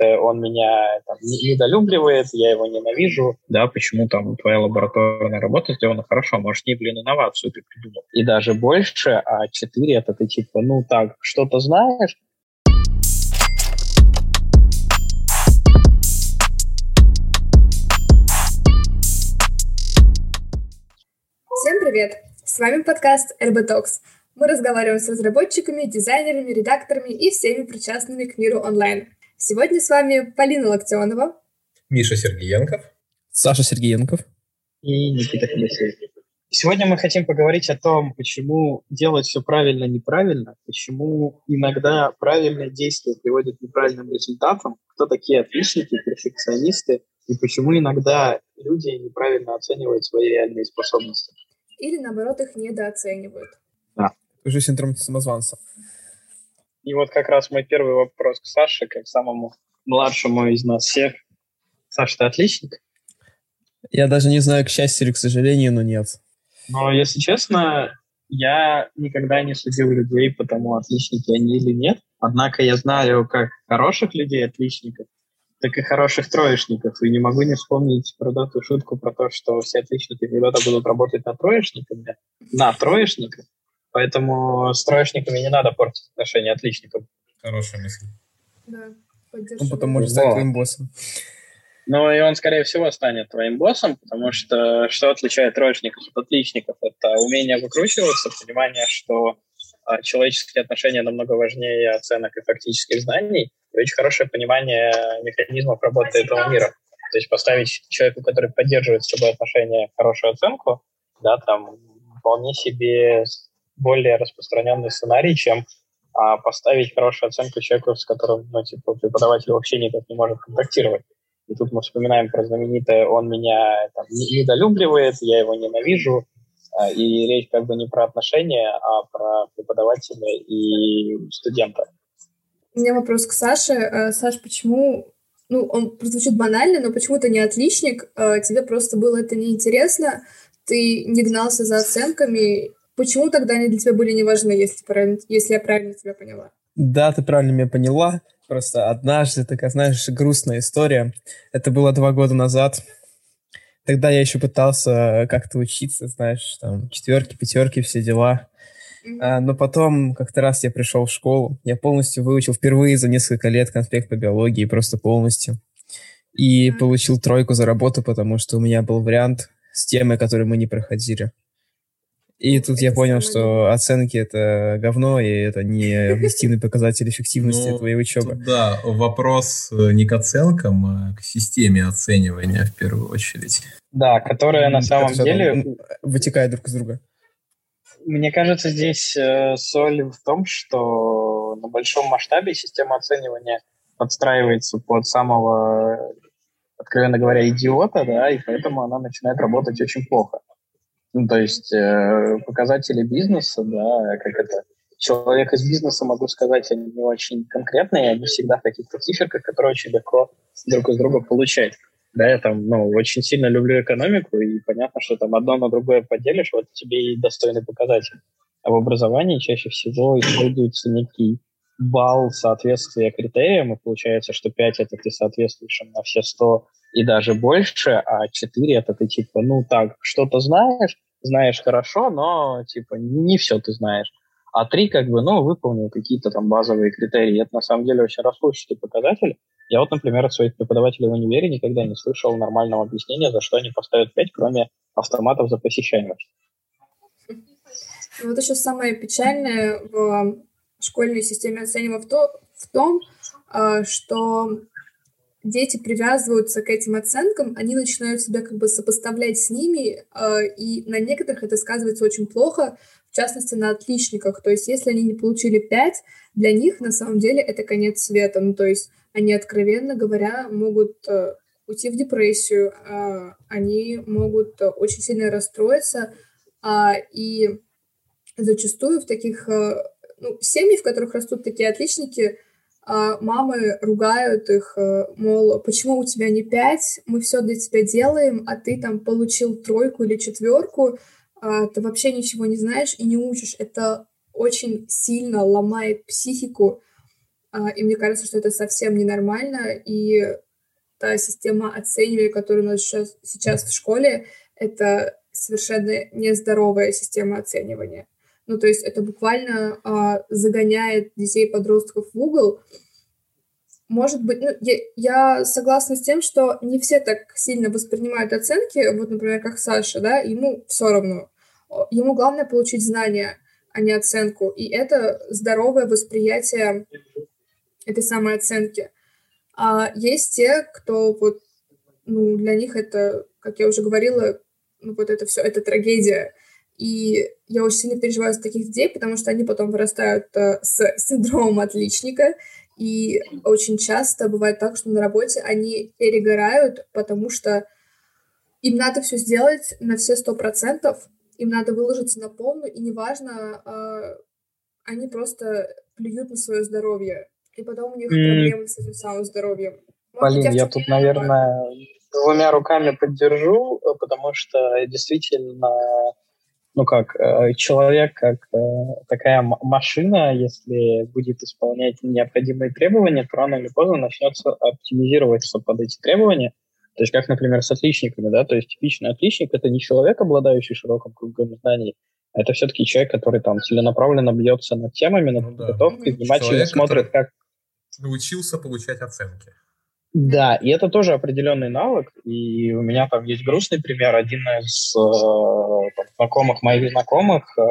он меня там, недолюбливает, я его ненавижу, да, почему там твоя лабораторная работа сделана хорошо, может, не, блин, инновацию ты придумал. И даже больше, а 4 это ты типа, ну так, что-то знаешь, Всем привет! С вами подкаст RB Talks. Мы разговариваем с разработчиками, дизайнерами, редакторами и всеми причастными к миру онлайн. Сегодня с вами Полина Локтионова, Миша Сергеенков, Саша Сергеенков и Никита Федосеев. Сегодня мы хотим поговорить о том, почему делать все правильно неправильно, почему иногда правильные действия приводят к неправильным результатам, кто такие отличники, перфекционисты, и почему иногда люди неправильно оценивают свои реальные способности. Или, наоборот, их недооценивают. Да. Уже синдром самозванца. И вот как раз мой первый вопрос к Саше, как самому младшему из нас всех. Саша, ты отличник? Я даже не знаю, к счастью или к сожалению, но нет. Но, если честно, я никогда не судил людей по тому, отличники они или нет. Однако я знаю как хороших людей, отличников, так и хороших троечников. И не могу не вспомнить про эту шутку про то, что все отличники когда-то будут работать на троечниками, на троечниках. Поэтому с троечниками не надо портить отношения отличников. Хорошая мысль. Да, Он потом может стать твоим боссом. Ну и он, скорее всего, станет твоим боссом, потому что что отличает троечников от отличников? Это умение выкручиваться, понимание, что а, человеческие отношения намного важнее оценок и фактических знаний, и очень хорошее понимание механизмов работы этого мира. То есть поставить человеку, который поддерживает с тобой отношения, хорошую оценку, да, там вполне себе более распространенный сценарий, чем а, поставить хорошую оценку человеку, с которым, ну, типа, преподаватель вообще никак не может контактировать. И тут мы вспоминаем про знаменитое «он меня там, недолюбливает, я его ненавижу», а, и речь как бы не про отношения, а про преподавателя и студента. У меня вопрос к Саше. Э, Саш, почему, ну, он прозвучит банально, но почему ты не отличник, э, тебе просто было это неинтересно, ты не гнался за оценками, почему тогда они для тебя были не важны, если, если я правильно тебя поняла? Да, ты правильно меня поняла. Просто однажды, такая, знаешь, грустная история. Это было два года назад. Тогда я еще пытался как-то учиться, знаешь, там, четверки, пятерки, все дела. Mm-hmm. А, но потом как-то раз я пришел в школу, я полностью выучил впервые за несколько лет конспект по биологии, просто полностью. И mm-hmm. получил тройку за работу, потому что у меня был вариант с темой, которую мы не проходили. И тут я понял, что оценки это говно, и это не объективный показатель эффективности ну, твоей учебы. Да, вопрос э, не к оценкам, а к системе оценивания в первую очередь. Да, которая на самом деле... Вытекает друг из друга. Мне кажется, здесь э, соль в том, что на большом масштабе система оценивания подстраивается под самого, откровенно говоря, идиота, да, и поэтому она начинает работать очень плохо. Ну, то есть э, показатели бизнеса, да, как это, человек из бизнеса, могу сказать, они не очень конкретные, они всегда в каких-то циферках, которые очень легко друг из друга получать. Да, я там, ну, очень сильно люблю экономику, и понятно, что там одно на другое поделишь, вот тебе и достойный показатель. А в образовании чаще всего используется некий балл соответствия критериям, и получается, что 5 это ты соответствуешь на все 100 и даже больше, а 4 это ты типа, ну так, что-то знаешь, знаешь хорошо, но типа не все ты знаешь. А 3 как бы, ну, выполнил какие-то там базовые критерии. Это на самом деле очень расплывчатый показатель. Я вот, например, от своих преподавателей в универе никогда не слышал нормального объяснения, за что они поставят 5, кроме автоматов за посещаемость. Вот еще самое печальное в школьной системе оценивания в, то, в том, а, что дети привязываются к этим оценкам, они начинают себя как бы сопоставлять с ними, а, и на некоторых это сказывается очень плохо, в частности, на отличниках. То есть, если они не получили 5, для них на самом деле это конец света. Ну, то есть, они, откровенно говоря, могут э, уйти в депрессию, а, они могут очень сильно расстроиться, и зачастую в таких э, ну, семьи, в которых растут такие отличники, а, мамы ругают их, э, мол, почему у тебя не пять, мы все для тебя делаем, а ты там получил тройку или четверку, а, ты вообще ничего не знаешь и не учишь. Это очень сильно ломает психику А, и мне кажется, что это совсем ненормально, и та система оценивания, которая у нас сейчас, сейчас в школе, это совершенно нездоровая система оценивания. Ну, то есть это буквально а, загоняет детей и подростков в угол. Может быть, ну, я, я согласна с тем, что не все так сильно воспринимают оценки, вот, например, как Саша, да, ему все равно. Ему главное получить знания, а не оценку. И это здоровое восприятие этой самой оценки. А есть те, кто вот, ну, для них это, как я уже говорила, ну, вот это все, это трагедия. И я очень сильно переживаю за таких детей, потому что они потом вырастают э, с синдромом отличника, и очень часто бывает так, что на работе они перегорают, потому что им надо все сделать на все сто процентов, им надо выложиться на полную, и неважно, э, они просто плюют на свое здоровье, и потом у них mm. проблемы с этим самым здоровьем. Полин, я, я тут, наверное, двумя руками поддержу, э, потому что действительно, ну как, э, человек как э, такая машина, если будет исполнять необходимые требования, то рано или поздно начнется оптимизироваться под эти требования. То есть как, например, с отличниками, да, то есть типичный отличник – это не человек, обладающий широким кругом знаний, а это все-таки человек, который там целенаправленно бьется над темами, над ну, подготовкой, да. внимательно человек, смотрит, как научился получать оценки. Да, и это тоже определенный навык. И у меня там есть грустный пример. Один из э, там, знакомых моих знакомых э,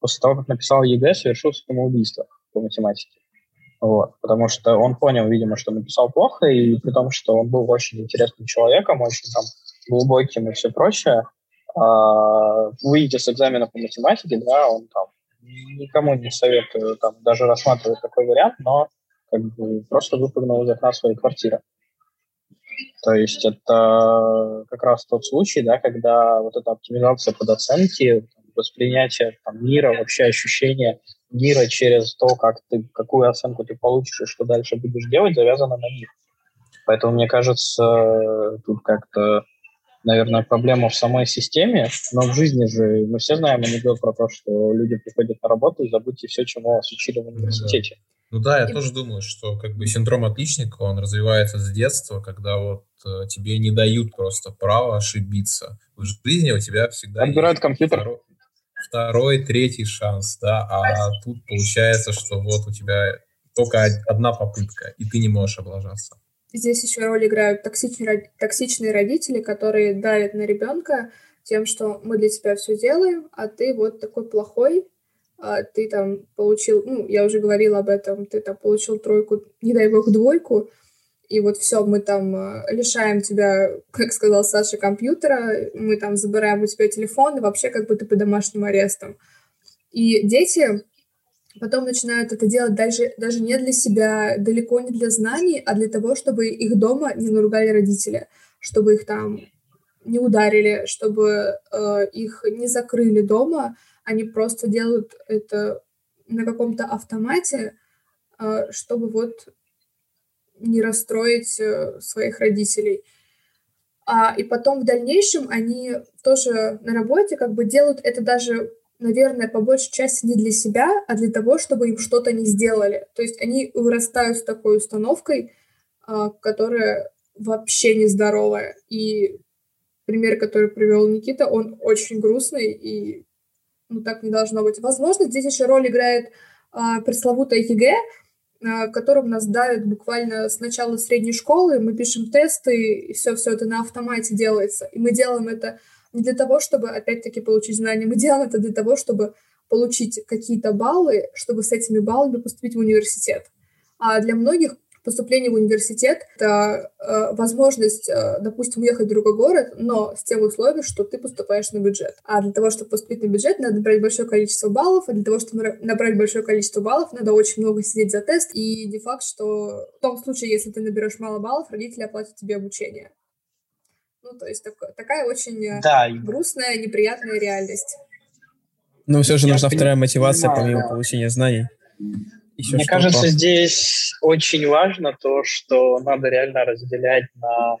после того, как написал ЕГЭ, совершил самоубийство по математике. Вот, потому что он понял, видимо, что написал плохо, и при том, что он был очень интересным человеком, очень там глубоким и все прочее, э, выйдя с экзамена по математике, да, он там никому не советую там даже рассматривать такой вариант, но как бы просто выпрыгнул из окна своей квартиры. То есть это как раз тот случай, да, когда вот эта оптимизация под оценки, воспринятие там, мира, вообще ощущение мира через то, как ты, какую оценку ты получишь и что дальше будешь делать, завязано на них. Поэтому, мне кажется, тут как-то, наверное, проблема в самой системе, но в жизни же мы все знаем анекдот про то, что люди приходят на работу и забудьте все, чему вас учили в университете. Да. Ну да, я и... тоже думаю, что как бы синдром отличника, он развивается с детства, когда вот э, тебе не дают просто право ошибиться. В жизни у тебя всегда Отбирают есть компьютер. Второй, второй, третий шанс, да, а тут получается, что вот у тебя только одна попытка, и ты не можешь облажаться. Здесь еще роль играют токсичные, токсичные родители, которые давят на ребенка тем, что мы для тебя все делаем, а ты вот такой плохой, ты там получил, ну, я уже говорила об этом, ты там получил тройку, не дай бог, двойку, и вот все, мы там а, лишаем тебя, как сказал Саша, компьютера, мы там забираем у тебя телефон, и вообще как бы ты под домашним арестом. И дети потом начинают это делать даже, даже не для себя, далеко не для знаний, а для того, чтобы их дома не наругали родители, чтобы их там не ударили, чтобы э, их не закрыли дома, они просто делают это на каком-то автомате, а, чтобы вот не расстроить э, своих родителей. А, и потом в дальнейшем они тоже на работе как бы делают это даже, наверное, по большей части не для себя, а для того, чтобы им что-то не сделали. То есть они вырастают с такой установкой, а, которая вообще нездоровая. И пример, который привел Никита, он очень грустный, и ну, так не должно быть. Возможно, здесь еще роль играет а, пресловутая ЕГЭ, а, которым нас давят буквально с начала средней школы. Мы пишем тесты, и все-все это на автомате делается. И мы делаем это не для того, чтобы, опять-таки, получить знания, мы делаем это для того, чтобы получить какие-то баллы, чтобы с этими баллами поступить в университет. А для многих поступление в университет — это э, возможность, э, допустим, уехать в другой город, но с тем условием, что ты поступаешь на бюджет. А для того, чтобы поступить на бюджет, надо набрать большое количество баллов, а для того, чтобы набрать большое количество баллов, надо очень много сидеть за тест, и не факт, что в том случае, если ты наберешь мало баллов, родители оплатят тебе обучение. Ну, то есть так, такая очень э, да. грустная, неприятная реальность. Но все же нужна вторая мотивация, помимо получения знаний. Еще Мне кажется, здесь очень важно то, что надо реально разделять на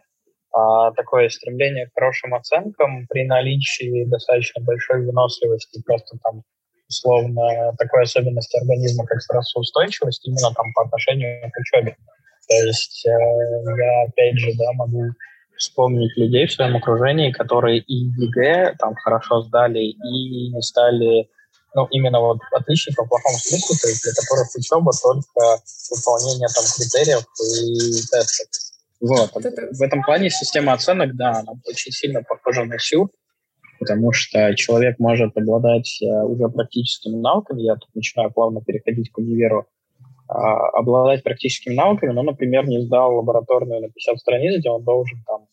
а, такое стремление к хорошим оценкам при наличии достаточно большой выносливости, просто там условно, такой особенности организма, как стрессоустойчивость, именно там по отношению к учебе. То есть э, я, опять же, да, могу вспомнить людей в своем окружении, которые и ЕГЭ там хорошо сдали, и не стали, ну, именно вот отличников в плохом смысле, то есть для которых учеба только выполнение там критериев и тестов. Вот. В этом плане система оценок, да, она очень сильно похожа на сюр, потому что человек может обладать э, уже практическими навыками, я тут начинаю плавно переходить к универу, а, обладать практическими навыками, но, например, не сдал лабораторную на 50 страниц, где он должен там,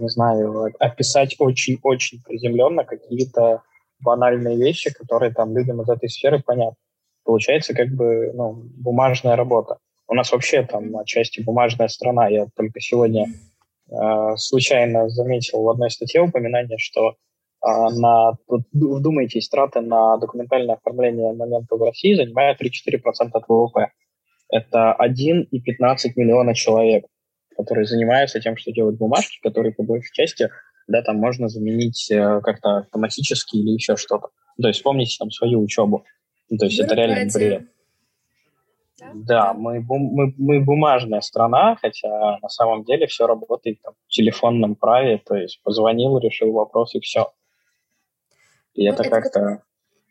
не знаю, описать очень-очень приземленно какие-то банальные вещи, которые там людям из этой сферы понятны. Получается как бы ну, бумажная работа. У нас вообще там отчасти бумажная страна. Я только сегодня э, случайно заметил в одной статье упоминание, что э, на, вдумайтесь, траты на документальное оформление момента в России занимают 3-4% от ВВП. Это 1,15 миллиона человек, которые занимаются тем, что делают бумажки, которые по большей части да, там можно заменить э, как-то автоматически или еще что-то. То есть вспомните там свою учебу. То есть это реально бред. Да, мы, мы, мы бумажная страна, хотя на самом деле все работает там, в телефонном праве, то есть позвонил, решил вопрос и все. И ну, это, это как-то...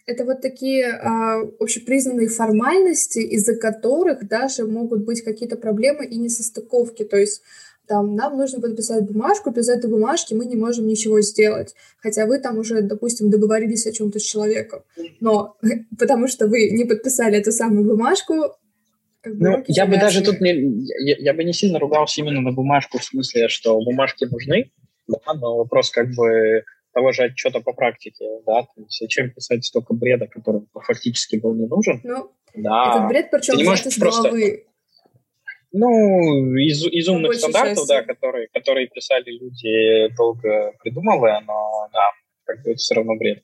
Это вот такие а, общепризнанные формальности, из-за которых даже могут быть какие-то проблемы и несостыковки. То есть там, нам нужно подписать бумажку, без этой бумажки мы не можем ничего сделать. Хотя вы там уже, допустим, договорились о чем-то с человеком. Но потому что вы не подписали эту самую бумажку, как бы ну, я бы даже тут не, я, я бы не сильно ругался именно на бумажку в смысле, что бумажки нужны, да, но вопрос как бы того же отчета по практике, да, то есть зачем писать столько бреда, который фактически был не нужен. Ну, да. этот бред, причем Ты не можешь из просто... головы. Ну, из, из умных стандартов, части. да, которые, которые писали люди, долго придумывая, но да, как бы это все равно бред.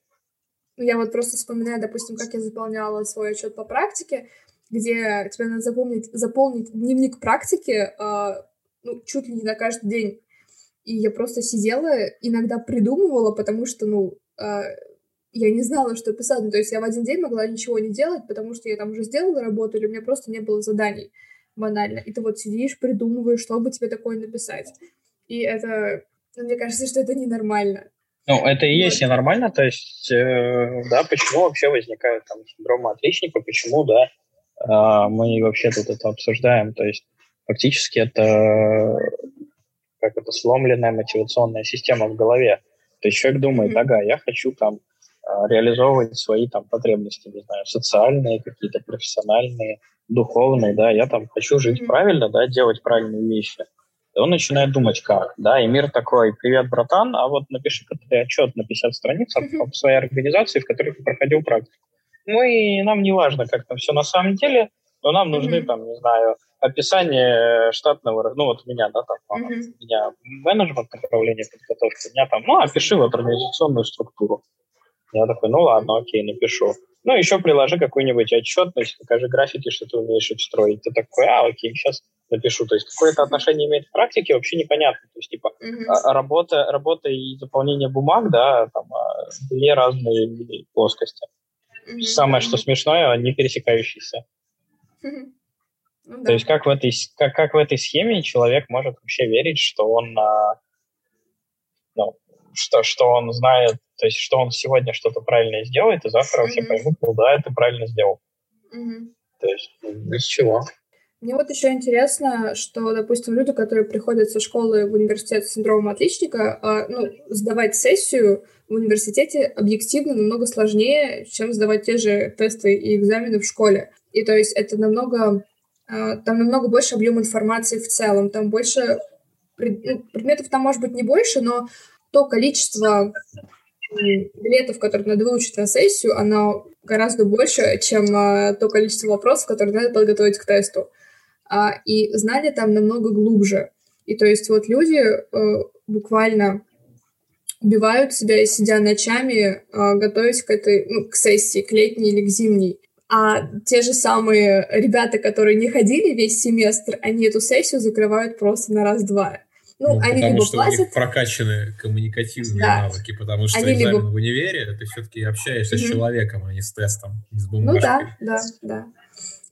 Я вот просто вспоминаю, допустим, как я заполняла свой отчет по практике где тебе надо запомнить, заполнить дневник практики э, ну, чуть ли не на каждый день. И я просто сидела, иногда придумывала, потому что, ну, э, я не знала, что писать. Ну, то есть я в один день могла ничего не делать, потому что я там уже сделала работу, или у меня просто не было заданий банально. И ты вот сидишь, придумываешь, что бы тебе такое написать. И это, ну, мне кажется, что это ненормально. Ну, это и есть ненормально, то есть, э, да, почему вообще возникают там синдромы отличника, почему, да, а, мы вообще тут это обсуждаем. То есть фактически это как это сломленная мотивационная система в голове. То есть человек думает, ага, я хочу там а, реализовывать свои там потребности, не знаю, социальные, какие-то профессиональные, духовные, да, я там хочу жить mm-hmm. правильно, да, делать правильные вещи. И он начинает думать, как, да, и мир такой, привет, братан, а вот напиши-ка ты отчет на 50 страниц mm-hmm. о своей организации, в которой ты проходил практику. Ну и нам не важно, как там все на самом деле, но нам нужны mm-hmm. там, не знаю, описание штатного, ну вот у меня, да, там, mm-hmm. у меня менеджмент направления подготовки, у меня там, ну, опиши вот организационную структуру. Я такой, ну ладно, окей, напишу. Ну, еще приложи какую-нибудь отчетность, покажи графики, что ты умеешь их строить. Ты такой, а, окей, сейчас напишу. То есть какое-то отношение имеет к практике, вообще непонятно. То есть, типа, mm-hmm. работа, работа и заполнение бумаг, да, там, а, две разные плоскости. Mm-hmm. Самое, что смешное, не пересекающиеся. Ну, да. То есть как в, этой, как, как в этой схеме человек может вообще верить, что он, а, ну, что, что он знает, то есть что он сегодня что-то правильно сделает, и завтра mm-hmm. все поймут, ну да, это правильно сделал. Mm-hmm. То есть без чего. Мне вот еще интересно, что, допустим, люди, которые приходят со школы в университет с синдромом отличника, а, ну, сдавать сессию в университете объективно намного сложнее, чем сдавать те же тесты и экзамены в школе. И то есть это намного, а, там намного больше объем информации в целом, там больше ну, предметов там может быть не больше, но то количество билетов, которые надо выучить на сессию, оно гораздо больше, чем а, то количество вопросов, которые надо подготовить к тесту а, и знали там намного глубже. И то есть вот люди э, буквально убивают себя, сидя ночами, э, готовясь к этой, ну, к сессии, к летней или к зимней. А те же самые ребята, которые не ходили весь семестр, они эту сессию закрывают просто на раз-два. Ну, Ну, они потому либо что у них платят, прокачаны коммуникативные Да. навыки, потому что Они экзамен либо- в универе ты все-таки общаешься с Мгм. человеком, а не с тестом, не с ну бумажкой. да, да, да.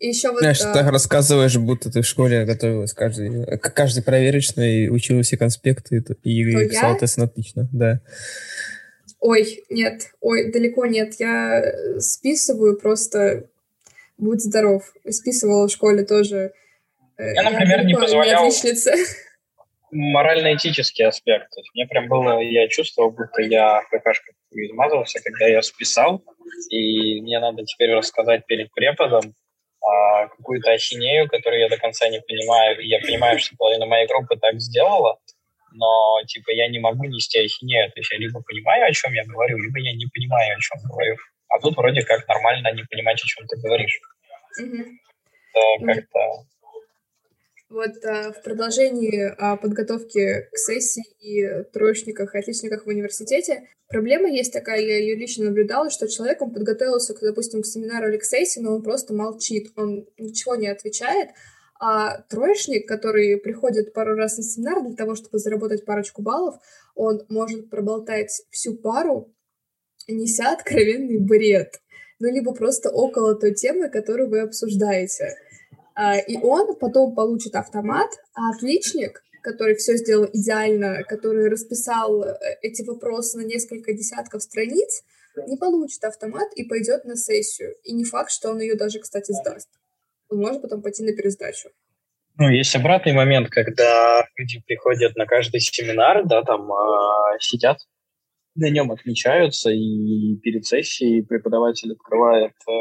И еще вот... Знаешь, э, ты так рассказываешь, будто ты в школе готовилась каждый, к каждой проверочной, учила все конспекты и, и писала я? тест на отлично, да. Ой, нет, ой, далеко нет. Я э, списываю просто будь здоров. Списывала в школе тоже. Э, Я, например, не позволял-. Морально-этический аспект. То есть мне прям было, я чувствовал, будто я в какашках измазался, когда я списал, и мне надо теперь рассказать перед преподом а, какую-то ахинею, которую я до конца не понимаю. Я понимаю, что половина моей группы так сделала, но типа я не могу нести ахинею. То есть я либо понимаю, о чем я говорю, либо я не понимаю, о чем говорю. А тут вроде как нормально не понимать, о чем ты говоришь. Мгм. Это как-то Вот а, в продолжении а, подготовки к сессии и троечниках и отличниках в университете проблема есть такая, я ее лично наблюдала, что человек, он подготовился, к, допустим, к семинару или к сессии, но он просто молчит, он ничего не отвечает, а троечник, который приходит пару раз на семинар для того, чтобы заработать парочку баллов, он может проболтать всю пару, неся откровенный бред, ну, либо просто около той темы, которую вы обсуждаете. А, И он потом получит автомат, а отличник, который все сделал идеально, который расписал э, эти вопросы на несколько десятков страниц, не получит автомат и пойдет на сессию. И не факт, что он ее даже, кстати, сдаст. Он может потом пойти на пересдачу. Ну, есть обратный момент, когда люди приходят на каждый семинар, да, там а, сидят, на нем отмечаются, и перед сессией преподаватель открывает э,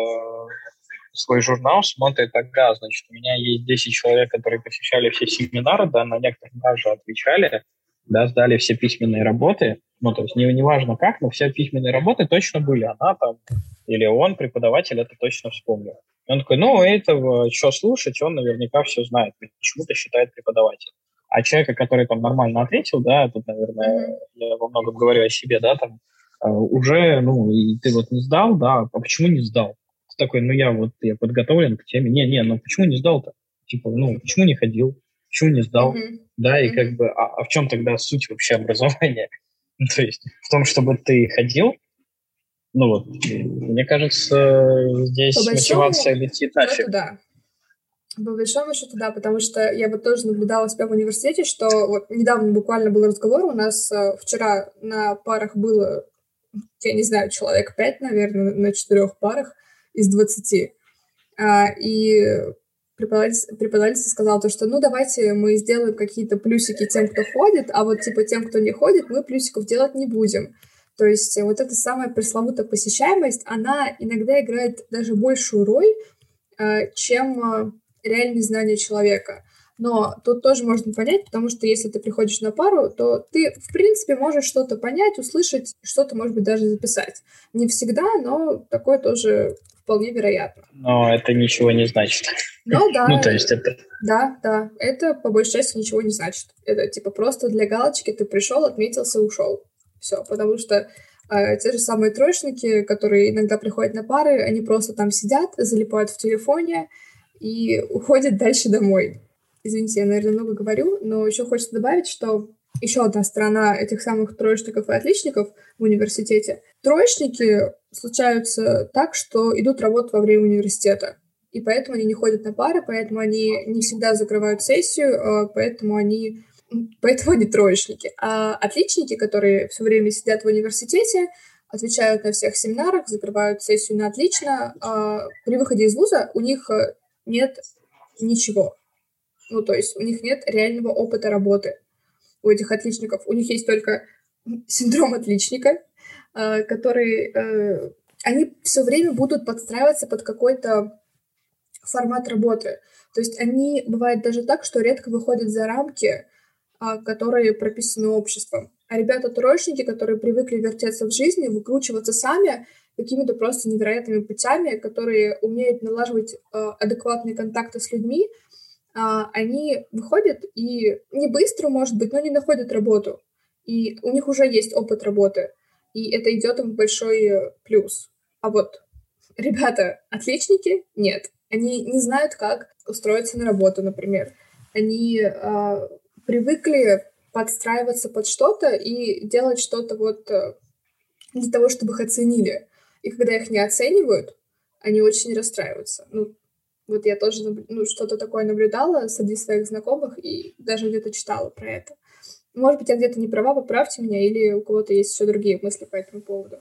свой журнал, смотрит, ага, значит, у меня есть 10 человек, которые посещали все семинары, да, на некоторых даже отвечали, да, сдали все письменные работы, ну, то есть не, не важно как, но все письменные работы точно были, она там, или он, преподаватель, это точно вспомнил. И он такой, ну, этого что слушать, он наверняка все знает, почему-то считает преподаватель. А человека, который там нормально ответил, да, тут, наверное, я во многом говорю о себе, да, там, э, уже, ну, и ты вот не сдал, да, а почему не сдал? Такой, ну, я вот, я подготовлен к теме. Не-не, ну, почему не сдал-то? Типа, ну, почему не ходил? Почему не сдал? Мгм. Да, и Мгм. как бы, а, а в чем тогда суть вообще образования? Ну, то есть в том, чтобы ты ходил, ну вот, мне кажется, здесь По большому мотивация летит нафиг. счету, да. По большому счету, да, потому что я вот тоже наблюдала себя в университете, что вот недавно буквально был разговор, у нас э, вчера на парах было, я не знаю, человек пять, наверное, на четырех парах из двадцати. А, и преподаватель, преподаватель сказал то, что ну давайте мы сделаем какие-то плюсики тем, кто ходит, а вот типа тем, кто не ходит, мы плюсиков делать не будем. То есть э, вот эта самая пресловутая посещаемость, она иногда играет даже большую роль, э, чем э, реальные знания человека. Но тут тоже можно понять, потому что если ты приходишь на пару, то ты, в принципе, можешь что-то понять, услышать, что-то, может быть, даже записать. Не всегда, но такое тоже вполне вероятно. Но это ничего не значит. Но да, Ну, то есть это... да, да, это по большей части ничего не значит. Это типа просто для галочки ты пришел, отметился, ушел. Все, потому что э, те же самые троечники, которые иногда приходят на пары, они просто там сидят, залипают в телефоне и уходят дальше домой. Извините, я, наверное, много говорю, но еще хочется добавить, что еще одна сторона этих самых троечников и отличников в университете. Троечники случаются так, что идут работать во время университета. И поэтому они не ходят на пары, поэтому они не всегда закрывают сессию, э, поэтому они, поэтому они троечники. А отличники, которые все время сидят в университете, отвечают на всех семинарах, закрывают сессию на отлично, а при выходе из вуза у них нет ничего. Ну, то есть у них нет реального опыта работы у этих отличников. У них есть только синдром отличника, э, который... э, Они все время будут подстраиваться под какой-то формат работы. То есть они, бывает даже так, что редко выходят за рамки, а, которые прописаны обществом. А ребята-троечники, которые привыкли вертеться в жизни, выкручиваться сами какими-то просто невероятными путями, которые умеют налаживать а, адекватные контакты с людьми, они выходят и не быстро, может быть, но не находят работу. И у них уже есть опыт работы. И это идет им большой э, плюс. А вот ребята, отличники, нет. Они не знают, как устроиться на работу, например. Они а, привыкли подстраиваться под что-то и делать что-то вот э, для того, чтобы их оценили. И когда их не оценивают, они очень расстраиваются. Ну, вот я тоже ну, что-то такое наблюдала среди своих знакомых и даже где-то читала про это. Может быть, я где-то не права, поправьте меня, или у кого-то есть еще другие мысли по этому поводу.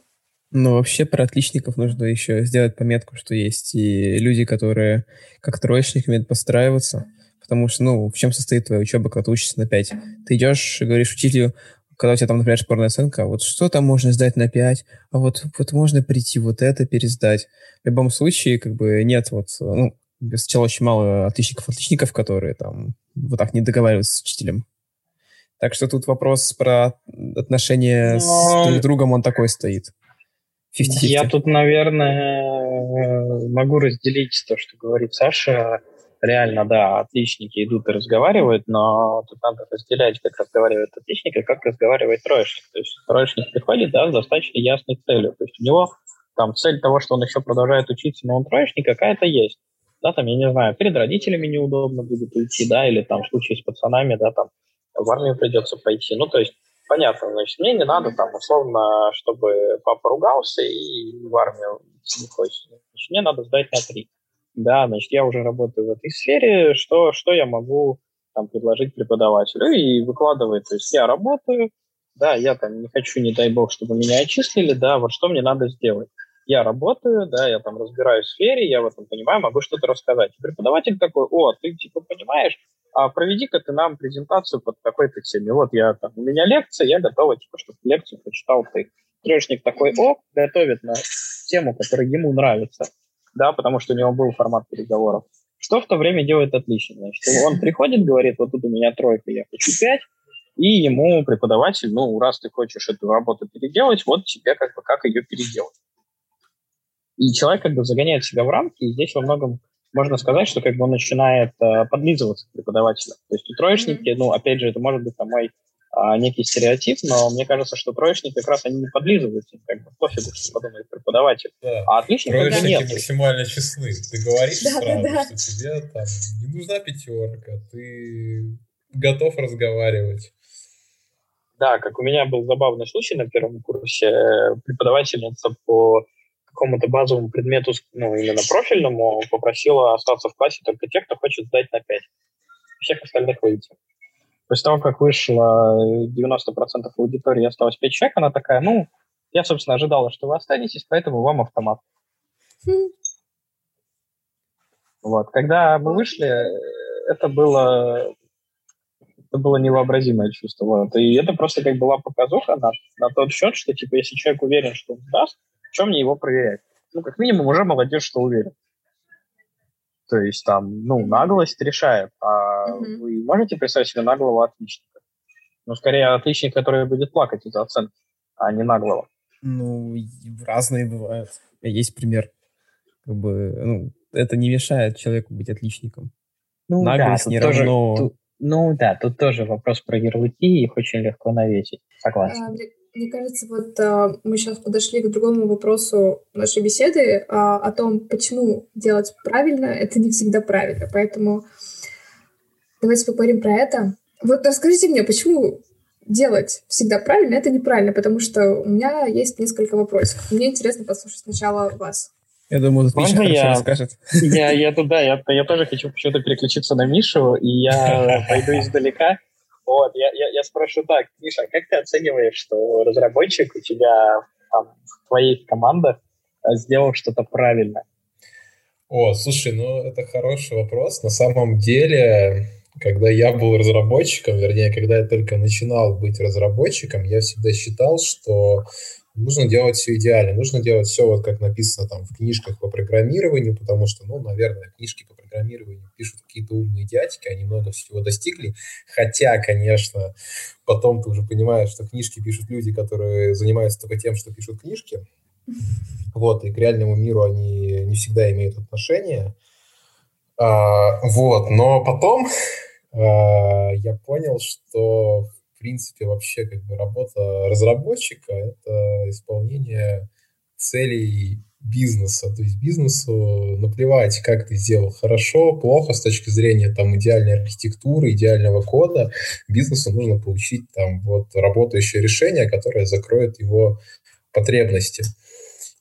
Ну, вообще про отличников нужно еще сделать пометку, что есть и люди, которые как троечник умеют подстраиваться, потому что, ну, в чем состоит твоя учеба, когда ты учишься на 5? Ты идешь и говоришь учителю, когда у тебя там, например, шпорная оценка, а вот что там можно сдать на 5, а вот, вот можно прийти вот это пересдать. В любом случае, как бы нет вот, ну, сначала очень мало отличников-отличников, которые там вот так не договариваются с учителем. Так что тут вопрос про отношения Но... с друг другом, он такой стоит. 50-50. Я тут, наверное, могу разделить то, что говорит Саша. Реально, да, отличники идут и разговаривают, но тут надо разделять, как разговаривает отличник и как разговаривает троечник. То есть троечник приходит, да, с достаточно ясной целью. То есть у него там цель того, что он еще продолжает учиться, но он троечник, какая-то есть. Да, там, я не знаю, перед родителями неудобно будет уйти, да, или там в случае с пацанами, да, там в армию придется пойти. Ну, то есть понятно, значит, мне не надо там условно, чтобы папа ругался и в армию не хочет. Значит, мне надо сдать на три. Да, значит, я уже работаю в этой сфере, что, что я могу там предложить преподавателю и выкладывает, то есть я работаю, да, я там не хочу, не дай бог, чтобы меня отчислили, да, вот что мне надо сделать. Я работаю, да, я там разбираюсь в сфере, я в этом понимаю, могу что-то рассказать. И преподаватель такой, о, ты типа понимаешь, а проведи-ка ты нам презентацию под такой-то теме. Вот я там, у меня лекция, я готова, типа, чтобы лекцию прочитал ты. Трешник такой, о, готовит на тему, которая ему нравится, да, потому что у него был формат переговоров. Что в то время делает отлично? Значит, он приходит, говорит, вот тут у меня тройка, я хочу пять, и ему преподаватель, ну, раз ты хочешь эту работу переделать, вот тебе как бы как ее переделать. И человек как бы загоняет себя в рамки, и здесь во многом можно сказать, что как бы он начинает э, подлизываться к преподавателю. То есть у троечники, mm-hmm. ну, опять же, это может быть там мой э, некий стереотип, но мне кажется, что троечники как раз они не подлизываются, как бы пофигу, что подумает преподаватель. Да. А отлично, когда нет. максимально честны. Ты говоришь сразу, что тебе там не нужна пятерка, ты готов разговаривать. Да, как у меня был забавный случай на первом курсе. Преподавательница по какому-то базовому предмету, ну, именно профильному, попросила остаться в классе только тех, кто хочет сдать на 5. Всех остальных выйти. После того, как вышло 90% аудитории, осталось 5 человек, она такая, ну, я, собственно, ожидала, что вы останетесь, поэтому вам автомат. Вот. Когда мы вышли, это было, это было невообразимое чувство. Вот. И это просто как была показуха на, на тот счет, что, типа, если человек уверен, что он сдаст, чем мне его проверять? Ну, как минимум, уже молодежь, что уверен. То есть там, ну, наглость решает. А mm-hmm. вы можете представить себе наглого отличника? Ну, скорее, отличник, который будет плакать из-за оценки, а не наглого. Ну, разные бывают. Есть пример. Как бы, ну, это не мешает человеку быть отличником. Ну, Наглость да, не тоже, равно... Тут, ну да, тут тоже вопрос про ярлыки, их очень легко навесить. Согласен. А, мне кажется, вот а, мы сейчас подошли к другому вопросу нашей беседы а, о том, почему делать правильно, это не всегда правильно. Поэтому давайте поговорим про это. Вот расскажите мне, почему делать всегда правильно, это неправильно, потому что у меня есть несколько вопросов. Мне интересно послушать сначала вас. Я думаю, тут Миша я, расскажет. Я, я туда, я, я тоже хочу почему-то переключиться на Мишу, и я пойду издалека. Вот, я, я, я спрошу так, Миша, как ты оцениваешь, что разработчик у тебя там, в твоих командах э, сделал что-то правильно? О, слушай, ну это хороший вопрос. На самом деле, когда я был разработчиком, вернее, когда я только начинал быть разработчиком, я всегда считал, что нужно делать все идеально, нужно делать все вот как написано там в книжках по программированию, потому что, ну, наверное, книжки по программированию пишут какие-то умные дядьки, они много всего достигли, хотя, конечно, потом ты уже понимаешь, что книжки пишут люди, которые занимаются только тем, что пишут книжки, вот, и к реальному миру они не всегда имеют отношение, а, вот, но потом а, я понял, что принципе, вообще как бы работа разработчика — это исполнение целей бизнеса. То есть бизнесу наплевать, как ты сделал хорошо, плохо с точки зрения там идеальной архитектуры, идеального кода. Бизнесу нужно получить там вот работающее решение, которое закроет его потребности.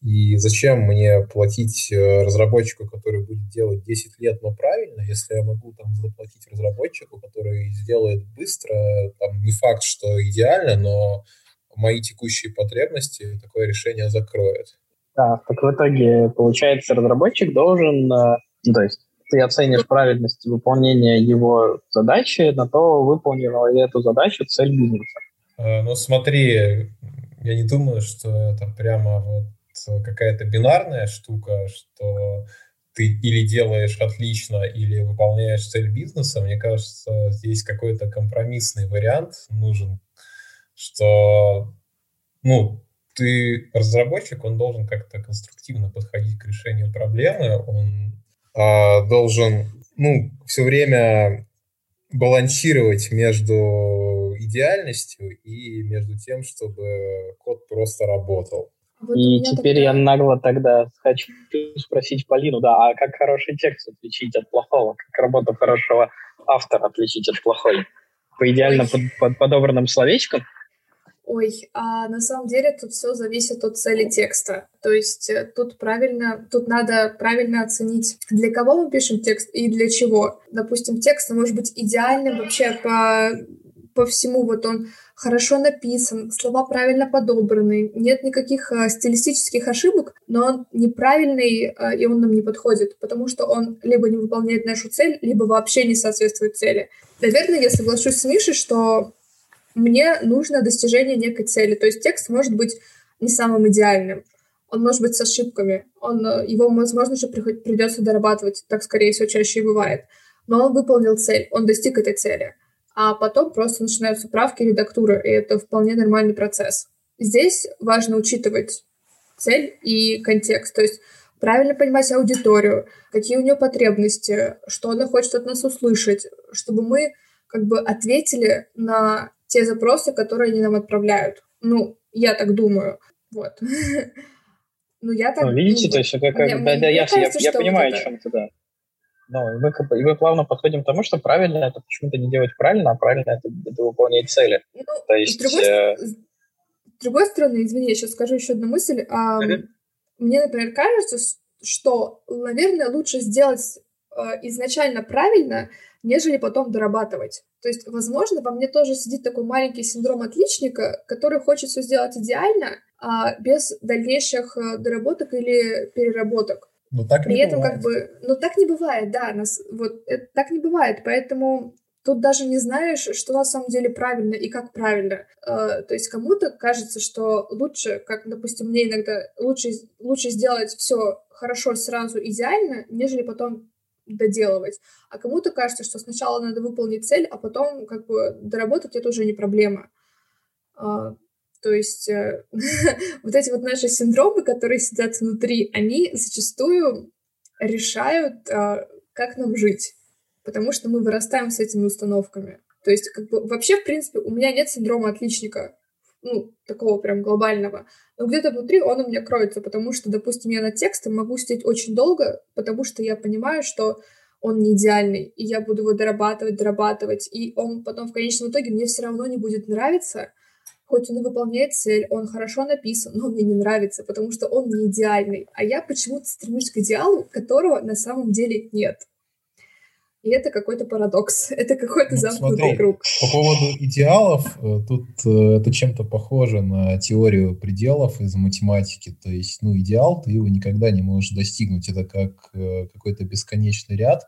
И зачем мне платить э, разработчику, который будет делать 10 лет, но правильно, если я могу там заплатить разработчику, который сделает быстро, там не факт, что идеально, но мои текущие потребности такое решение закроет. Да, так в итоге, получается, разработчик должен, э, ну, то есть ты оценишь правильность выполнения его задачи на то, выполнила ли эту задачу цель бизнеса. Э, ну, смотри, я не думаю, что это прямо вот какая-то бинарная штука, что ты или делаешь отлично, или выполняешь цель бизнеса. Мне кажется, здесь какой-то компромиссный вариант нужен, что, ну, ты разработчик, он должен как-то конструктивно подходить к решению проблемы, он а, должен, ну, все время балансировать между идеальностью и между тем, чтобы код просто работал. Вот и теперь тогда... я нагло тогда хочу спросить Полину, да, а как хороший текст отличить от плохого? Как работу хорошего автора отличить от плохой? По идеально под, под подобранным словечкам? Ой, а на самом деле тут все зависит от цели текста. То есть э, тут правильно, тут надо правильно оценить, для кого мы пишем текст и для чего. Допустим, текст может быть идеальным вообще по, по всему. Вот он хорошо написан, слова правильно подобраны, нет никаких э, стилистических ошибок, но он неправильный, э, и он нам не подходит, потому что он либо не выполняет нашу цель, либо вообще не соответствует цели. Наверное, я соглашусь с Мишей, что мне нужно достижение некой цели. То есть текст может быть не самым идеальным, он может быть с ошибками, он, э, его, возможно, же придется дорабатывать, так, скорее всего, чаще и бывает. Но он выполнил цель, он достиг этой цели а потом просто начинаются правки, редактуры, и это вполне нормальный процесс. Здесь важно учитывать цель и контекст, то есть правильно понимать аудиторию, какие у нее потребности, что она хочет от нас услышать, чтобы мы как бы ответили на те запросы, которые они нам отправляют. Ну, я так думаю. Вот. Ну, я так... Ну, видите, то есть, как, да, да, я, я, я понимаю, о чем ты, да. Ну, и мы, и мы плавно подходим к тому, что правильно это почему-то не делать правильно, а правильно это, это выполнять цели. Ну, То есть... С другой, э... с другой стороны, извини, я сейчас скажу еще одну мысль. А, mm-hmm. Мне, например, кажется, что, наверное, лучше сделать э, изначально правильно, нежели потом дорабатывать. То есть, возможно, во мне тоже сидит такой маленький синдром отличника, который хочет все сделать идеально, а без дальнейших э, доработок или переработок. Но так При не этом бывает. как бы, ну так не бывает, да, нас, вот это, так не бывает, поэтому тут даже не знаешь, что на самом деле правильно и как правильно. Э, то есть кому-то кажется, что лучше, как, допустим, мне иногда лучше, лучше сделать все хорошо сразу идеально, нежели потом доделывать. А кому-то кажется, что сначала надо выполнить цель, а потом как бы доработать это уже не проблема. Э, то есть э, вот эти вот наши синдромы, которые сидят внутри, они зачастую решают, э, как нам жить, потому что мы вырастаем с этими установками. То есть как бы вообще, в принципе, у меня нет синдрома отличника, ну, такого прям глобального. Но где-то внутри он у меня кроется, потому что, допустим, я над текстом могу сидеть очень долго, потому что я понимаю, что он не идеальный, и я буду его дорабатывать, дорабатывать, и он потом в конечном итоге мне все равно не будет нравиться, хоть он и выполняет цель, он хорошо написан, но мне не нравится, потому что он не идеальный. А я почему-то стремлюсь к идеалу, которого на самом деле нет. И это какой-то парадокс, это какой-то ну, замкнутый смотри, круг. По поводу идеалов, э, тут э, это чем-то похоже на теорию пределов из математики. То есть, ну, идеал, ты его никогда не можешь достигнуть. Это как э, какой-то бесконечный ряд.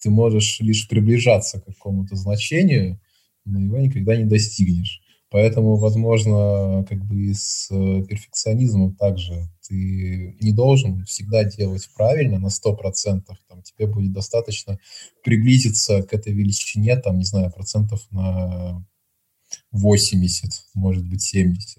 Ты можешь лишь приближаться к какому-то значению, но его никогда не достигнешь. Поэтому, возможно, как бы и с перфекционизмом также ты не должен всегда делать правильно на 100%. Тебе будет достаточно приблизиться к этой величине, там, не знаю, процентов на 80, может быть, 70.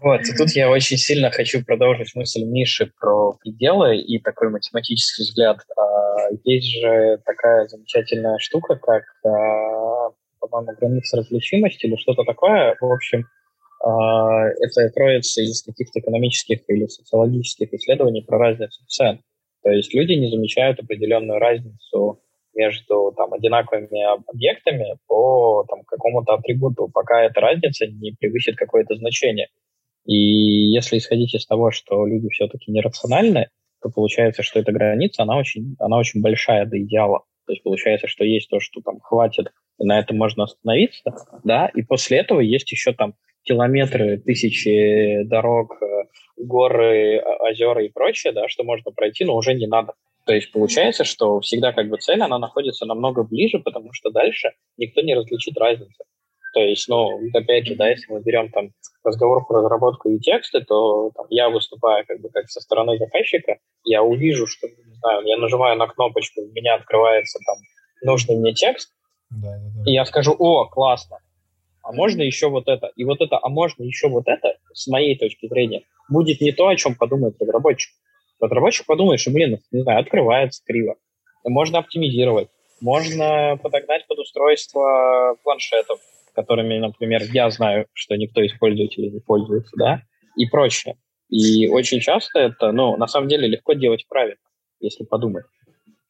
Вот, и тут я очень сильно хочу продолжить мысль Миши про пределы и такой математический взгляд. А, есть же такая замечательная штука, как а, по-моему, граница различимости или что-то такое. В общем, это кроется из каких-то экономических или социологических исследований про разницу цен. То есть люди не замечают определенную разницу между там, одинаковыми объектами по там, какому-то атрибуту, пока эта разница не превысит какое-то значение. И если исходить из того, что люди все-таки нерациональны, то получается, что эта граница, она очень, она очень большая до идеала. То есть получается, что есть то, что там хватит, и на этом можно остановиться, да, и после этого есть еще там километры, тысячи дорог, э, горы, озера и прочее, да, что можно пройти, но уже не надо. То есть получается, что всегда как бы цель, она находится намного ближе, потому что дальше никто не различит разницу. То есть, ну, опять же, да, если мы берем там разговор про разработку и тексты, то там, я выступаю как бы как со стороны заказчика, я увижу, что, не знаю, я нажимаю на кнопочку, у меня открывается там нужный мне текст, да, да, да. и я скажу, о, классно, а можно еще вот это, и вот это, а можно еще вот это, с моей точки зрения, будет не то, о чем подумает разработчик. Разработчик подумает, что, блин, не знаю, открывается криво. Можно оптимизировать, можно подогнать под устройство планшетов, которыми, например, я знаю, что никто из пользователей не пользуется, да, и прочее. И очень часто это, ну, на самом деле легко делать правильно, если подумать.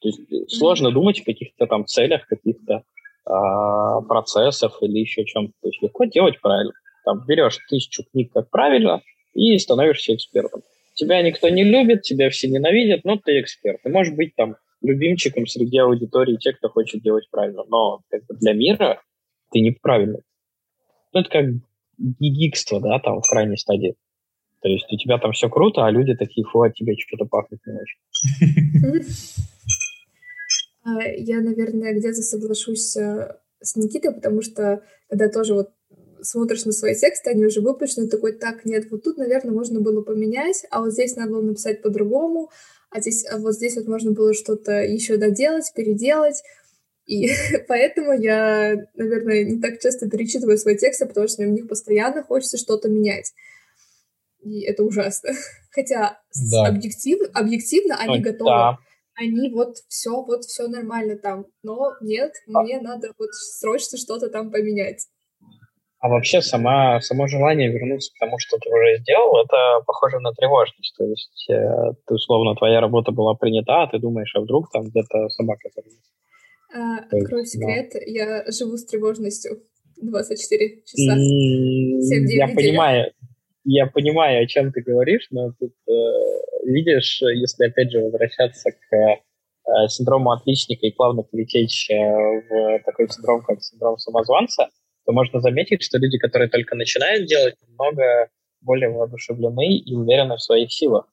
То есть э, сложно думать о каких-то там целях, каких-то э, процессов или еще чем-то. То есть легко делать правильно. Там берешь тысячу книг как правильно и становишься экспертом. Тебя никто не любит, тебя все ненавидят, но ты эксперт. Ты можешь быть там любимчиком среди аудитории тех, кто хочет делать правильно. Но как бы для мира ты неправильный. Ну, это как гигикство, да, там, в крайней стадии. То есть у тебя там все круто, а люди такие, фу, от тебя что-то пахнет не очень. А, я, наверное, где-то соглашусь э, с Никитой, потому что когда тоже вот смотришь на свои тексты, они уже выпущены, такой, так, нет, вот тут, наверное, можно было поменять, а вот здесь надо было написать по-другому, а здесь, а вот здесь вот можно было что-то еще доделать, переделать. И поэтому я, наверное, не так часто перечитываю свои тексты, потому что мне в них постоянно хочется что-то менять. И это ужасно. Хотя да. объектив, объективно они Ой, готовы. Да. Они вот все, вот все нормально там. Но нет, а. мне надо вот срочно что-то там поменять. А вообще сама, само желание вернуться к тому, что ты уже сделал, это похоже на тревожность. То есть э, ты, условно, твоя работа была принята, а ты думаешь, а вдруг там где-то собака зарвется. А, открою секрет, да. я живу с тревожностью 24 часа. И 7 я понимаю, я понимаю, о чем ты говоришь, но тут э, видишь, если опять же возвращаться к э, синдрому отличника и плавно перетечь э, в такой синдром, как синдром самозванца, то можно заметить, что люди, которые только начинают делать, много более воодушевлены и уверены в своих силах.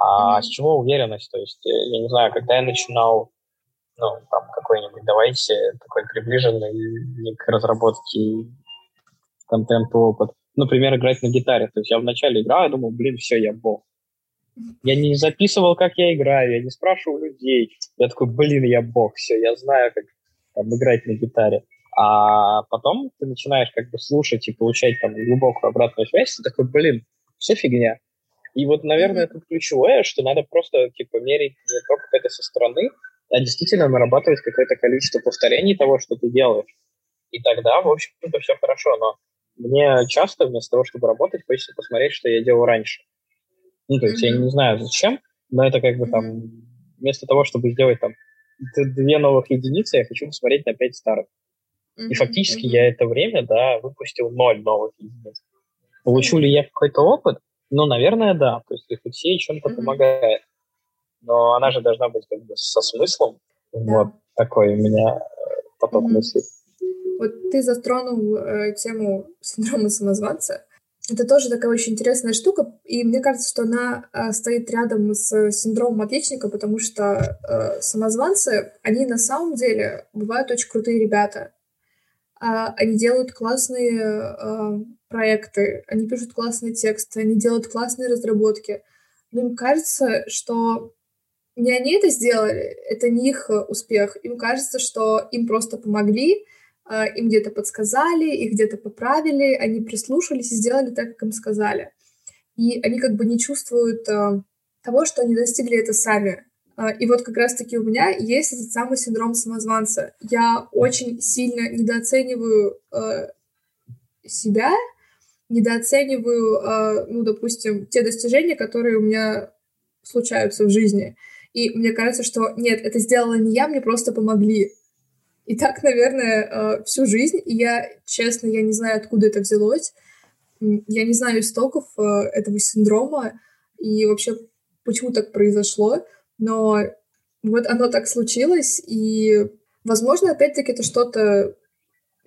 А с чего уверенность? То есть, э, я не знаю, когда я начинал ну, там, какой-нибудь, давайте, такой приближенный к разработке контента опыт. Например, играть на гитаре. То есть я вначале играл, я думал, блин, все, я бог. Я не записывал, как я играю, я не спрашивал людей. Я такой, блин, я бог, все, я знаю, как там, играть на гитаре. А потом ты начинаешь как бы слушать и получать там глубокую обратную связь, ты такой, блин, все фигня. И вот, наверное, это ключевое, что надо просто типа мерить не только это со стороны, а действительно нарабатывать какое-то количество повторений того, что ты делаешь. И тогда, в общем-то, все хорошо. Но мне часто вместо того, чтобы работать, хочется посмотреть, что я делал раньше. Ну, то есть я не знаю зачем, но это как бы там вместо того, чтобы сделать там две новых единицы, я хочу посмотреть на пять старых. И фактически я это время, да, выпустил ноль новых единиц. Получу ли я какой-то опыт? Ну, наверное, да. То есть рефлексия чем-то помогает но она же должна быть как бы со смыслом. Вот такой у меня поток мыслей. Вот ты затронул э, тему синдрома самозванца. Это тоже такая очень интересная штука, и мне кажется, что она э, стоит рядом с синдромом отличника, потому что э, самозванцы, они на самом деле бывают очень крутые ребята. Э, они делают классные э, проекты, они пишут классные тексты, они делают классные разработки. Но им кажется, что не они это сделали, это не их э, успех. Им кажется, что им просто помогли, им где-то подсказали, их где-то поправили, они прислушались и сделали так, как им сказали. И они как бы не чувствуют э, того, что они достигли это сами. И вот как раз-таки у меня есть этот самый синдром самозванца. Я очень сильно недооцениваю себя недооцениваю, ну, допустим, те достижения, которые у меня случаются в жизни. И мне кажется, что нет, это сделала не я, мне просто помогли. И так, наверное, э, всю жизнь. И я, честно, я не знаю, откуда это взялось. Я не знаю истоков э, этого синдрома и вообще, почему так произошло. Но вот оно так случилось, и, возможно, опять-таки это что-то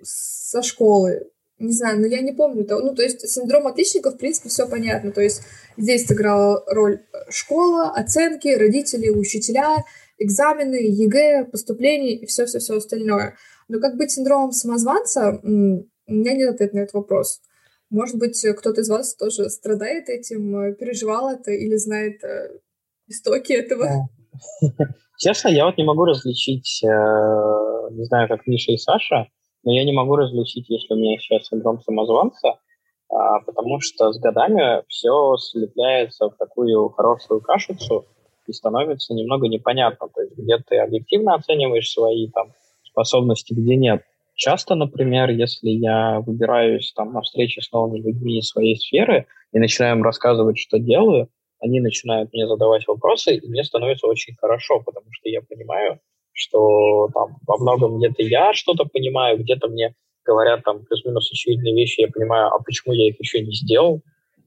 со школы. Не знаю, но я не помню того. Ну, то есть синдром отличника, в принципе, все понятно. То есть здесь сыграла роль школа, оценки, родители, учителя, экзамены, ЕГЭ, поступление и все-все-все остальное. Но как быть с синдромом самозванца, у меня нет ответа на этот вопрос. Может быть, кто-то из вас тоже страдает этим, переживал это или знает э, истоки этого? Честно, я вот не могу различить, э, не знаю, как Миша и Саша, но я не могу различить, если у меня сейчас синдром самозванца, а, потому что с годами все слепляется в такую хорошую кашицу и становится немного непонятно. То есть где ты объективно оцениваешь свои там, способности, где нет. Часто, например, если я выбираюсь там, на встречи с новыми людьми из своей сферы и начинаю им рассказывать, что делаю, они начинают мне задавать вопросы, и мне становится очень хорошо, потому что я понимаю, что там во многом где-то я что-то понимаю, где-то мне говорят там плюс-минус очевидные вещи, я понимаю, а почему я их еще не сделал,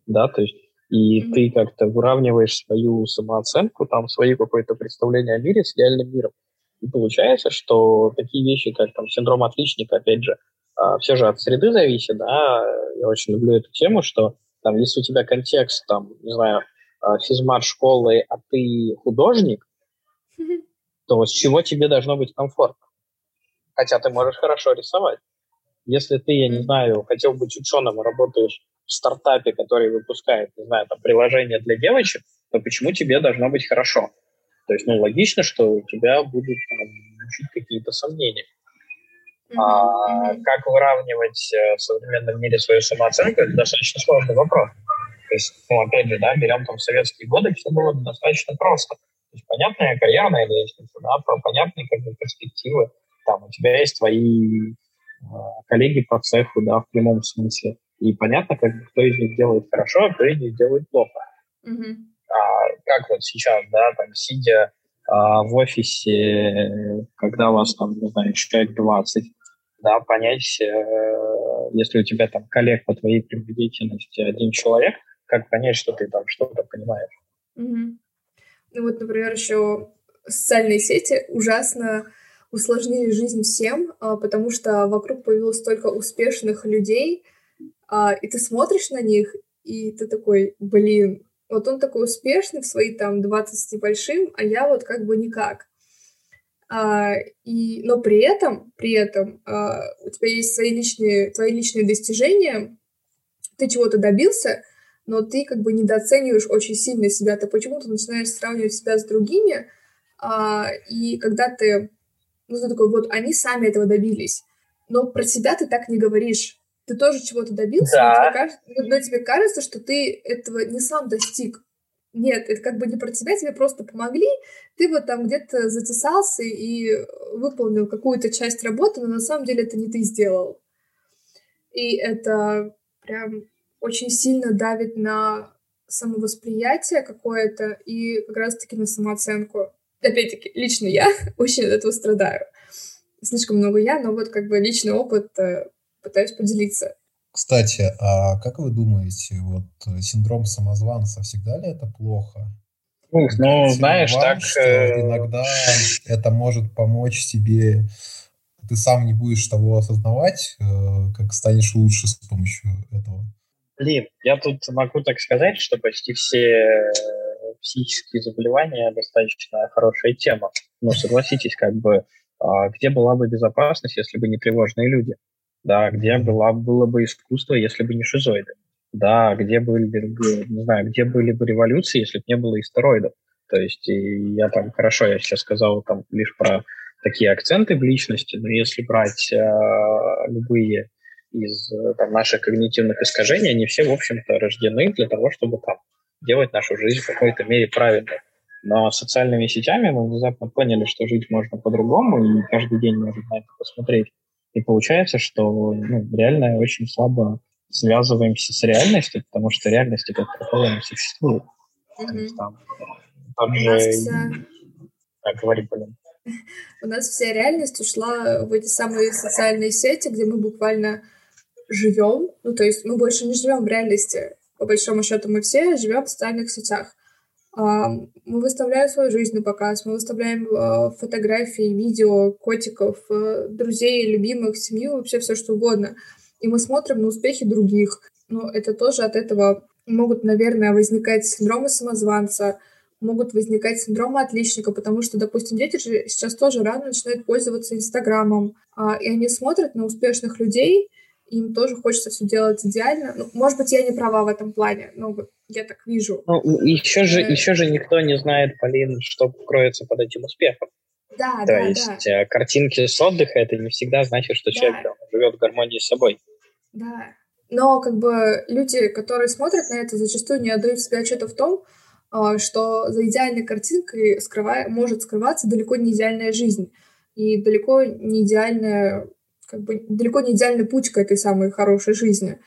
да, то есть и mm-hmm. ты как-то выравниваешь свою самооценку, там, свои какое-то представление о мире с реальным миром. И получается, что такие вещи, как там синдром отличника, опять же, а, все же от среды зависит, да, я очень люблю эту тему, что там, если у тебя контекст, там, не знаю, а, физмат школы, а ты художник, mm-hmm то с чего тебе должно быть комфортно? Хотя ты можешь хорошо рисовать. Если ты, я не знаю, хотел быть ученым и работаешь в стартапе, который выпускает, не знаю, там, приложение для девочек, то почему тебе должно быть хорошо? То есть, ну, логично, что у тебя будут там, чуть какие-то сомнения. Mm-hmm. А, как выравнивать э, в современном мире свою самооценку, это достаточно сложный вопрос. То есть, ну, опять же, да, берем там советские годы, все было достаточно просто. То есть понятная карьерная лестница, да, понятные как бы, перспективы. Там у тебя есть твои э, коллеги по цеху, да, в прямом смысле. И понятно, как кто из них делает хорошо, а кто из них делает плохо. Mm-hmm. А, как вот сейчас, да, там, сидя а, в офисе, когда у вас там, не знаю, человек 20, да, понять, э, если у тебя там коллег по твоей деятельности один человек, как понять, что ты там что-то понимаешь. Mm-hmm. Ну вот, например, еще социальные сети ужасно усложнили жизнь всем, а, потому что вокруг появилось столько успешных людей, а, и ты смотришь на них, и ты такой, блин, вот он такой успешный в свои там 20 с небольшим, а я вот как бы никак. А, и, но при этом, при этом а, у тебя есть свои личные, твои личные достижения, ты чего-то добился, но ты как бы недооцениваешь очень сильно себя, ты почему-то начинаешь сравнивать себя с другими, а, и когда ты, ну, ты такой, вот они сами этого добились, но про себя ты так не говоришь. Ты тоже чего-то добился, да. но, тебе кажется, но тебе кажется, что ты этого не сам достиг. Нет, это как бы не про тебя, тебе просто помогли, ты вот там где-то затесался и выполнил какую-то часть работы, но на самом деле это не ты сделал. И это прям очень сильно давит на самовосприятие какое-то и как раз-таки на самооценку. Опять-таки, лично я очень от этого страдаю. Слишком много я, но вот как бы личный опыт э, пытаюсь поделиться. Кстати, а как вы думаете, вот э, синдром самозванца всегда ли это плохо? Ну, ну знаешь, вам, так... Что э, иногда это может помочь тебе, ты сам не будешь того осознавать, как станешь лучше с помощью этого. Блин, я тут могу так сказать, что почти все э, психические заболевания достаточно хорошая тема. Но согласитесь, как бы, а, где была бы безопасность, если бы не тревожные люди? Да, где была, было бы искусство, если бы не шизоиды? Да, где были бы, не знаю, где были бы революции, если бы не было истероидов? То есть я там, хорошо, я сейчас сказал там лишь про такие акценты в личности, но если брать э, любые из там, наших когнитивных искажений, они все, в общем-то, рождены для того, чтобы там, делать нашу жизнь в какой-то мере правильной. Но социальными сетями мы внезапно поняли, что жить можно по-другому, и каждый день можно на это посмотреть. И получается, что ну, реально очень слабо связываемся с реальностью, потому что реальности как таковой не существует. Там, же... вся- говори, блин. У нас вся реальность ушла в эти самые социальные сети, где мы буквально живем. Ну, то есть мы больше не живем в реальности. По большому счету мы все живем в социальных сетях. А, Мы выставляем свою жизнь на показ, мы выставляем а, фотографии, видео, котиков, а, друзей, любимых, семью, вообще все что угодно. И мы смотрим на успехи других. Но это тоже от этого могут, наверное, возникать синдромы самозванца, могут возникать синдромы отличника, потому что, допустим, дети же сейчас тоже рано начинают пользоваться Инстаграмом, а, и они смотрят на успешных людей, им тоже хочется все делать идеально. Ну, может быть, я не права в этом плане, но вот я так вижу. Ну, еще же, Э. еще же никто не знает, Полин, что кроется под этим успехом. Да, То да, есть э, картинки с отдыха это не всегда значит, что Да. человек живет в гармонии с собой. да, да. Но как бы люди, которые смотрят на это, зачастую не отдают себе отчета в том, а, что за идеальной картинкой скрывая, может скрываться далеко не идеальная жизнь и далеко не идеальная, как бы далеко не идеальный путь к этой самой хорошей жизни.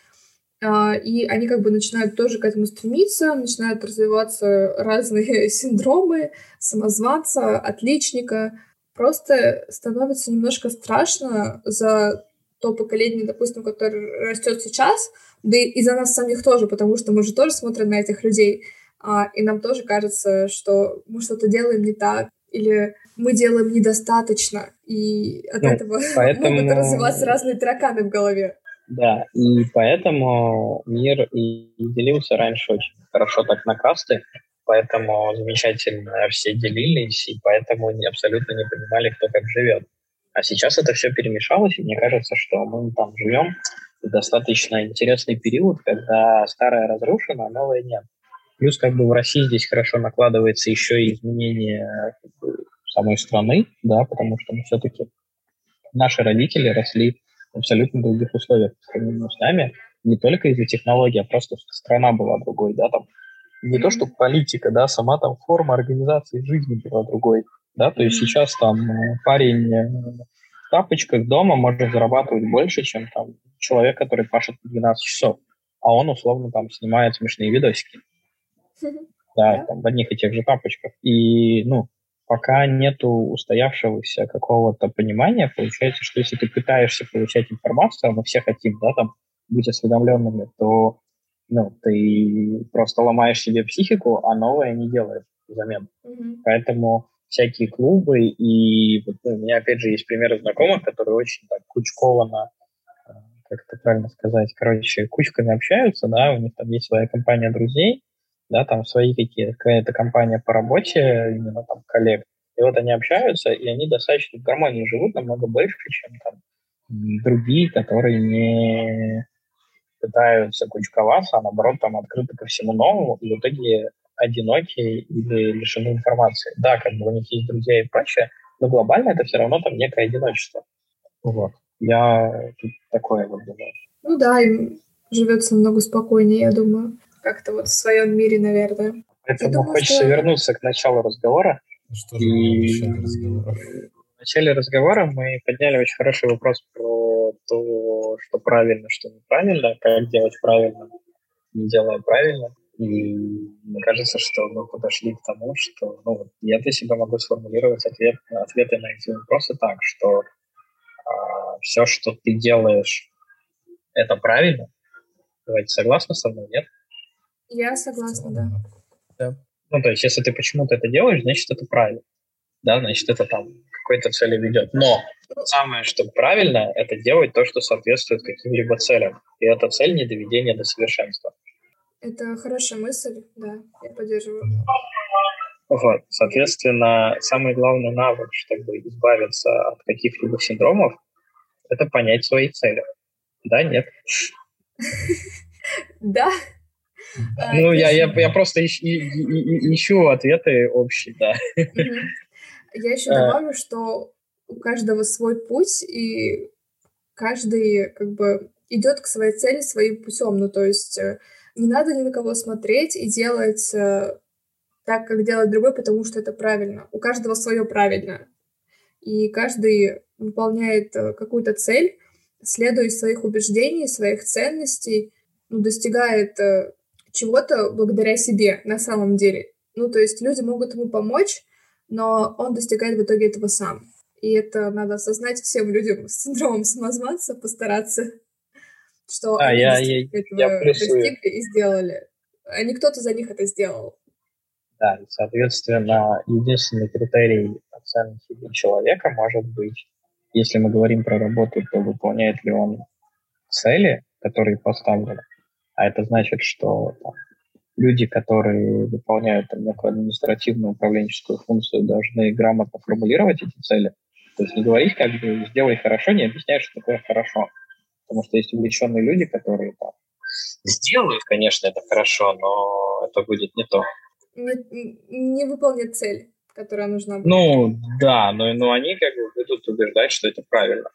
А, И они как бы начинают тоже к этому стремиться, начинают развиваться разные синдромы самозванца, отличника. Просто становится немножко страшно за то поколение, допустим, которое растет сейчас, да и за нас самих тоже, потому что мы же тоже смотрим на этих людей, а, и нам тоже кажется, что мы что-то делаем не так, или мы делаем недостаточно, и от Ну, этого поэтому- могут развиваться разные тараканы в голове. Да, и поэтому мир и делился раньше очень хорошо так на касты, поэтому замечательно все делились, и поэтому абсолютно не понимали, кто как живет. А сейчас это все перемешалось, и мне кажется, что мы там живем в достаточно интересный период, когда старое разрушено, а новое нет. Плюс как бы в России здесь хорошо накладывается еще и изменение как бы, самой страны, да, потому что мы все-таки наши родители росли в абсолютно других условиях по сравнению с нами, не только из-за технологий, а просто страна была другой, да, там. Не то, что политика, да, сама там форма организации жизни была другой, да, то есть сейчас там э, парень э, в тапочках дома может зарабатывать больше, чем там человек, который пашет по 12 часов, а он условно там снимает смешные видосики, да, там в одних и тех же тапочках. И, ну, пока нету устоявшегося какого-то понимания, получается, что если ты пытаешься получать информацию, а мы все хотим, да, там, быть осведомленными, то, ну, ты просто ломаешь себе психику, а новое не делаешь взамен. Мгм. Поэтому всякие клубы, и вот, ну, у меня, опять же, есть примеры знакомых, которые очень так кучкованно, э, как это правильно сказать, короче, кучками общаются, да, у них там есть своя компания друзей, да, там свои какие какая-то компания по работе, именно там коллег, и вот они общаются, и они достаточно в гармонии живут намного больше, чем там другие, которые не пытаются кучковаться, а наоборот там открыты ко всему новому, и в итоге одинокие или лишены информации. Да, как бы у них есть друзья и прочее, но глобально это все равно там некое одиночество. Вот. Я тут такое вот думаю. Ну да, им живется намного спокойнее, я думаю. Как-то вот в своем мире, наверное. Поэтому думаю, хочется что- вернуться к началу разговора. Ну Что же было в И начале разговора? в начале разговора мы подняли очень хороший вопрос про то, что правильно, что неправильно, как делать правильно, не делая правильно. И мне кажется, что мы подошли к тому, что ну, я для себя могу сформулировать ответ, ответы на эти вопросы так, что все, что ты делаешь, это правильно. Давайте согласны со мной, нет? Я согласна, да. Ну, то есть, если ты почему-то это делаешь, значит, это правильно. Да, значит, это там какой-то цели ведет. Но самое, что правильно, это делать то, что соответствует каким-либо целям. И эта цель не доведение до совершенства. Это хорошая мысль, да, я поддерживаю. Вот. Соответственно, самый главный навык, чтобы избавиться от каких-либо синдромов, это понять свои цели. Да, нет? Да. А, Ну, я, я, я просто ищ- и- и- и- ищу ответы общие, да. Я еще Э. добавлю, что у каждого свой путь, и каждый как бы идет к своей цели своим путем. Ну, то есть э, не надо ни на кого смотреть и делать э, так, как делает другой, потому что это правильно. У каждого свое правильно. И каждый выполняет э, какую-то цель, следуя своих убеждений, своих ценностей, ну, достигает э, чего-то благодаря себе на самом деле. Ну, то есть люди могут ему помочь, но он достигает в итоге этого сам. И это надо осознать всем людям с синдромом самозванца, постараться, что а, они я, я, этого я достигли и сделали. А не кто-то за них это сделал. Да, и, соответственно, единственный критерий оценки человека может быть, если мы говорим про работу, то выполняет ли он цели, которые поставлены, а это значит, что там, люди, которые выполняют там, некую административную управленческую функцию, должны грамотно формулировать эти цели. То есть не говорить, как бы сделай хорошо, не объяснять, что такое хорошо. Потому что есть увлеченные люди, которые там, сделают, конечно, это хорошо, но это будет не то не, не выполнит цель, которая нужна. Будет. Ну, да, но, но они как бы будут убеждать, что это правильно.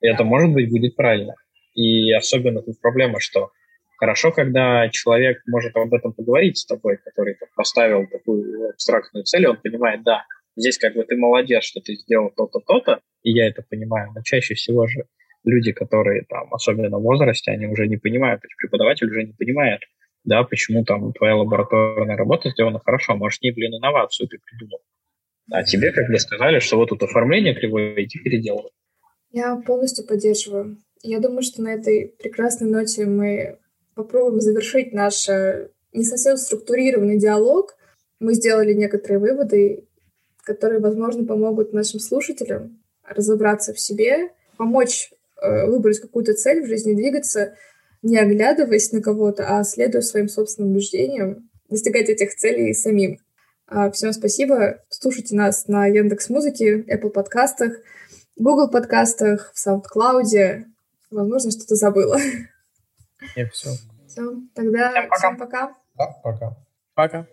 И это, может быть, будет правильно. И особенно тут проблема, что хорошо, когда человек может об этом поговорить с тобой, который поставил такую абстрактную цель, он понимает, да, здесь как бы ты молодец, что ты сделал то-то, то-то, и я это понимаю, но чаще всего же люди, которые там, особенно в возрасте, они уже не понимают, то преподаватель уже не понимает, да, почему там твоя лабораторная работа сделана хорошо, может, не, блин, инновацию ты придумал. А тебе как бы сказали, что вот тут оформление кривое, иди переделывай. Я полностью поддерживаю. Я думаю, что на этой прекрасной ноте мы попробуем завершить наш э, не совсем структурированный диалог. Мы сделали некоторые выводы, которые, возможно, помогут нашим слушателям разобраться в себе, помочь э, выбрать какую-то цель в жизни, двигаться не оглядываясь на кого-то, а следуя своим собственным убеждениям, достигать этих целей самим. А, всем спасибо. Слушайте нас на Яндекс Музыке, Apple подкастах, Google подкастах, в SoundCloud. Возможно, что-то забыла. Нет, все. Все, тогда всем пока. Всем пока. Да, пока. Пока.